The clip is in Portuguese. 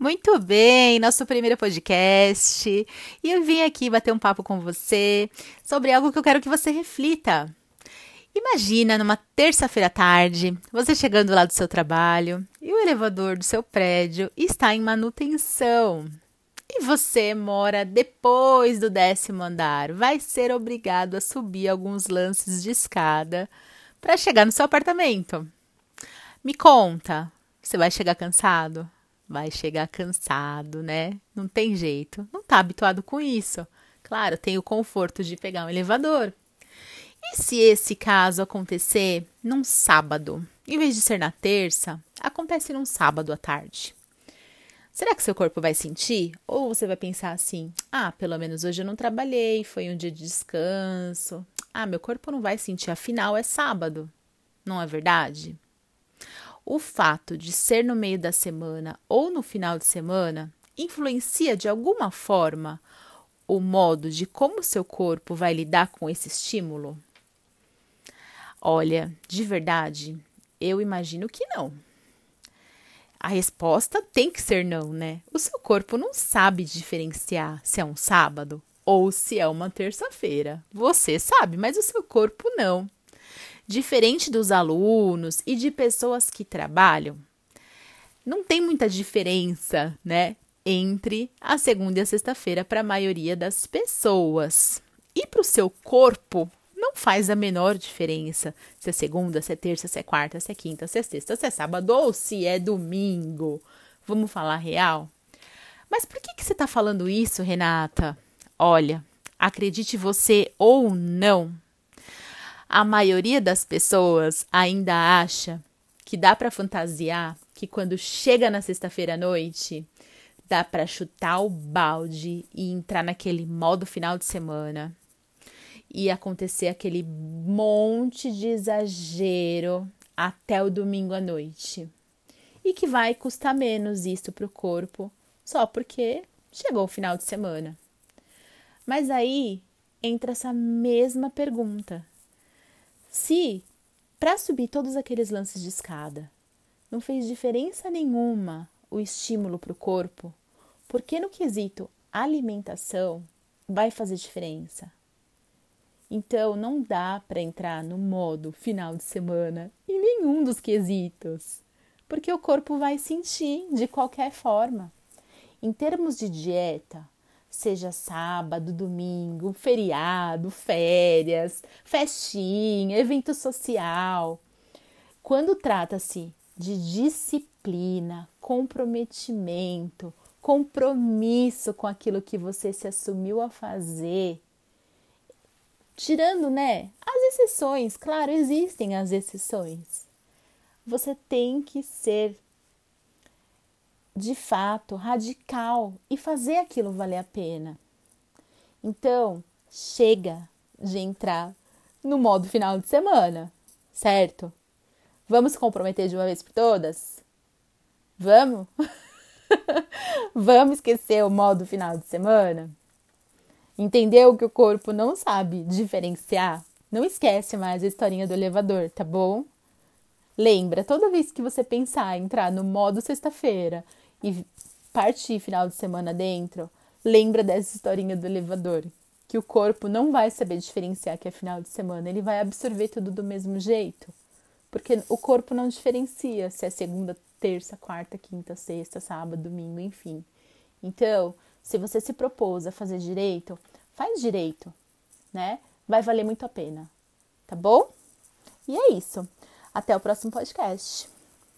Muito bem, nosso primeiro podcast. E eu vim aqui bater um papo com você sobre algo que eu quero que você reflita. Imagina numa terça-feira à tarde, você chegando lá do seu trabalho e o elevador do seu prédio está em manutenção. E você mora depois do décimo andar, vai ser obrigado a subir alguns lances de escada para chegar no seu apartamento. Me conta, você vai chegar cansado? Vai chegar cansado, né? Não tem jeito. Não tá habituado com isso. Claro, tem o conforto de pegar um elevador. E se esse caso acontecer num sábado, em vez de ser na terça, acontece num sábado à tarde? Será que seu corpo vai sentir? Ou você vai pensar assim: ah, pelo menos hoje eu não trabalhei, foi um dia de descanso. Ah, meu corpo não vai sentir, afinal é sábado. Não é verdade? O fato de ser no meio da semana ou no final de semana influencia de alguma forma o modo de como seu corpo vai lidar com esse estímulo? Olha, de verdade, eu imagino que não. A resposta tem que ser não, né? O seu corpo não sabe diferenciar se é um sábado ou se é uma terça-feira. Você sabe, mas o seu corpo não. Diferente dos alunos e de pessoas que trabalham, não tem muita diferença, né, entre a segunda e a sexta-feira para a maioria das pessoas. E para o seu corpo, não faz a menor diferença se é segunda, se é terça, se é quarta, se é quinta, se é sexta, se é sábado ou se é domingo. Vamos falar real? Mas por que, que você está falando isso, Renata? Olha, acredite você ou não, a maioria das pessoas ainda acha que dá para fantasiar que quando chega na sexta-feira à noite, dá para chutar o balde e entrar naquele modo final de semana e acontecer aquele monte de exagero até o domingo à noite. E que vai custar menos isso para o corpo só porque chegou o final de semana. Mas aí entra essa mesma pergunta: se, para subir todos aqueles lances de escada, não fez diferença nenhuma o estímulo para o corpo, por que no quesito alimentação vai fazer diferença? Então, não dá para entrar no modo final de semana em nenhum dos quesitos, porque o corpo vai sentir de qualquer forma. Em termos de dieta, seja sábado, domingo, feriado, férias, festinha, evento social. Quando trata-se de disciplina, comprometimento, compromisso com aquilo que você se assumiu a fazer, tirando, né, as exceções, claro, existem as exceções. Você tem que ser de fato radical e fazer aquilo valer a pena. Então, chega de entrar no modo final de semana, certo? Vamos se comprometer de uma vez por todas? Vamos? Vamos esquecer o modo final de semana? Entendeu que o corpo não sabe diferenciar? Não esquece mais a historinha do elevador, tá bom? Lembra, toda vez que você pensar em entrar no modo sexta-feira e partir final de semana dentro, lembra dessa historinha do elevador, que o corpo não vai saber diferenciar que é final de semana, ele vai absorver tudo do mesmo jeito. Porque o corpo não diferencia se é segunda, terça, quarta, quinta, sexta, sábado, domingo, enfim. Então, se você se propôs a fazer direito, faz direito, né? Vai valer muito a pena, tá bom? E é isso. Até o próximo podcast.